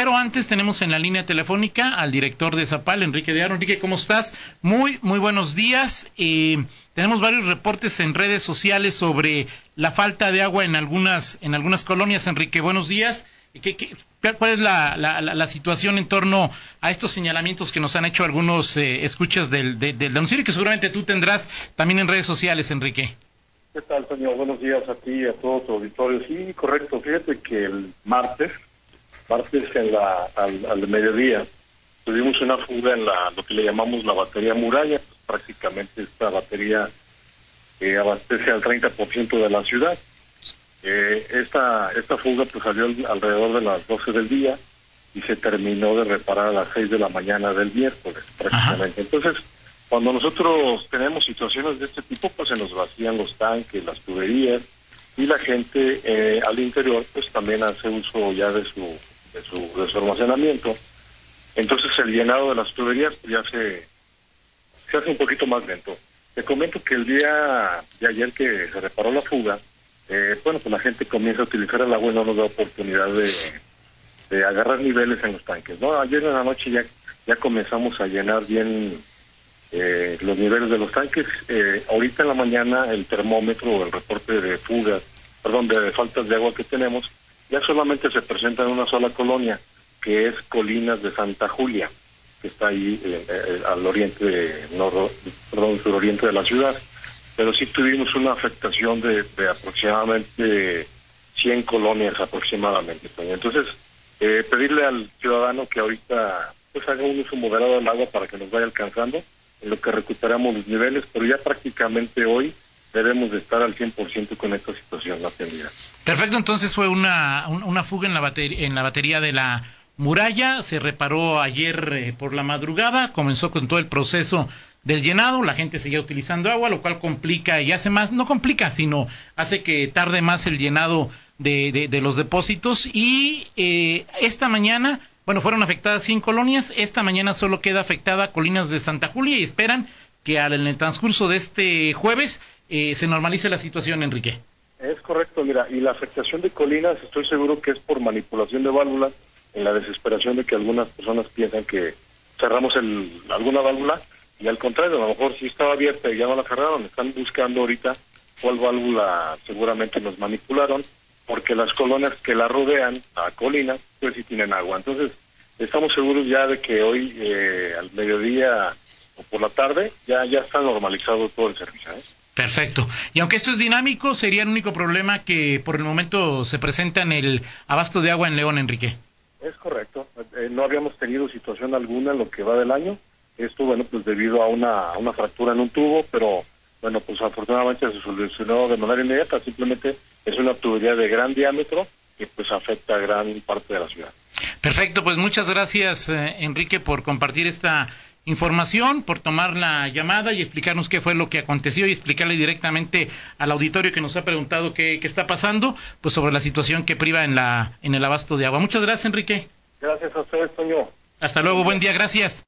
Pero antes tenemos en la línea telefónica al director de Zapal, Enrique de Aro. Enrique, ¿cómo estás? Muy, muy buenos días. Eh, tenemos varios reportes en redes sociales sobre la falta de agua en algunas, en algunas colonias. Enrique, buenos días. ¿Qué, cuál es la, situación en torno a estos señalamientos que nos han hecho algunos eh, escuchas del, del, y que seguramente tú tendrás también en redes sociales, Enrique? ¿Qué tal, señor? Buenos días a ti y a todo tu auditorio. Sí, correcto. Fíjate que el martes, martes en la, al, mediodía, tuvimos una fuga en la, lo que le llamamos la batería muralla. Pues, prácticamente esta batería que abastece al 30% de la ciudad. Eh, esta, esta fuga pues salió alrededor de las 12 del día y se terminó de reparar a las 6 de la mañana del miércoles prácticamente. Entonces, cuando nosotros tenemos situaciones de este tipo, pues se nos vacían los tanques, las tuberías y la gente eh, al interior pues también hace uso ya de su, de su, de almacenamiento. Entonces el llenado de las tuberías ya se, se hace un poquito más lento. Te comento que el día de ayer que se reparó la fuga, eh, bueno, pues la gente comienza a utilizar el agua y no nos da oportunidad de, de agarrar niveles en los tanques. No, ayer en la noche ya, ya comenzamos a llenar bien eh, los niveles de los tanques. Eh, ahorita en la mañana el termómetro o el reporte de fugas, perdón, de faltas de agua que tenemos, ya solamente se presenta en una sola colonia, que es Colinas de Santa Julia, que está ahí eh, al oriente, nor, perdón, suroriente de la ciudad. Pero sí tuvimos una afectación de, aproximadamente 100 colonias aproximadamente. Entonces, pedirle al ciudadano que ahorita pues haga un uso moderado del agua para que nos vaya alcanzando en lo que recuperamos los niveles, pero ya prácticamente hoy debemos de estar al 100% con esta situación atendida. Perfecto, entonces fue una, una fuga en la, batería, en la batería de la muralla, se reparó ayer eh, por la madrugada, comenzó con todo el proceso del llenado, la gente seguía utilizando agua, lo cual complica y hace más, no complica, sino hace que tarde más el llenado de, de, los depósitos y eh, esta mañana bueno, fueron afectadas 100 colonias. Esta mañana solo queda afectada Colinas de Santa Julia y esperan que al, en el transcurso de este jueves eh, se normalice la situación, Enrique. Es correcto, mira, y la afectación de Colinas estoy seguro que es por manipulación de válvulas, en la desesperación de que algunas personas piensan que cerramos el, alguna válvula, y al contrario, a lo mejor si estaba abierta y ya no la cerraron, están buscando ahorita cuál válvula seguramente nos manipularon, porque las colonias que la rodean a Colinas, pues sí tienen agua. Entonces, estamos seguros ya de que hoy eh, al mediodía o por la tarde ya, ya está normalizado todo el servicio. ¿eh? Perfecto. Y aunque esto es dinámico, sería el único problema que por el momento se presenta en el abasto de agua en León, Enrique. Es correcto. Eh, no habíamos tenido situación alguna en lo que va del año. Esto, bueno, pues debido a una, a una fractura en un tubo, pero bueno, pues afortunadamente se solucionó de manera inmediata, simplemente es una tubería de gran diámetro que pues afecta a gran parte de la ciudad. Perfecto, pues muchas gracias eh, Enrique por compartir esta información, por tomar la llamada y explicarnos qué fue lo que aconteció y explicarle directamente al auditorio que nos ha preguntado qué, qué está pasando, pues sobre la situación que priva en la en el abasto de agua. Muchas gracias Enrique. Gracias a usted, señor. Hasta luego, buen día, gracias.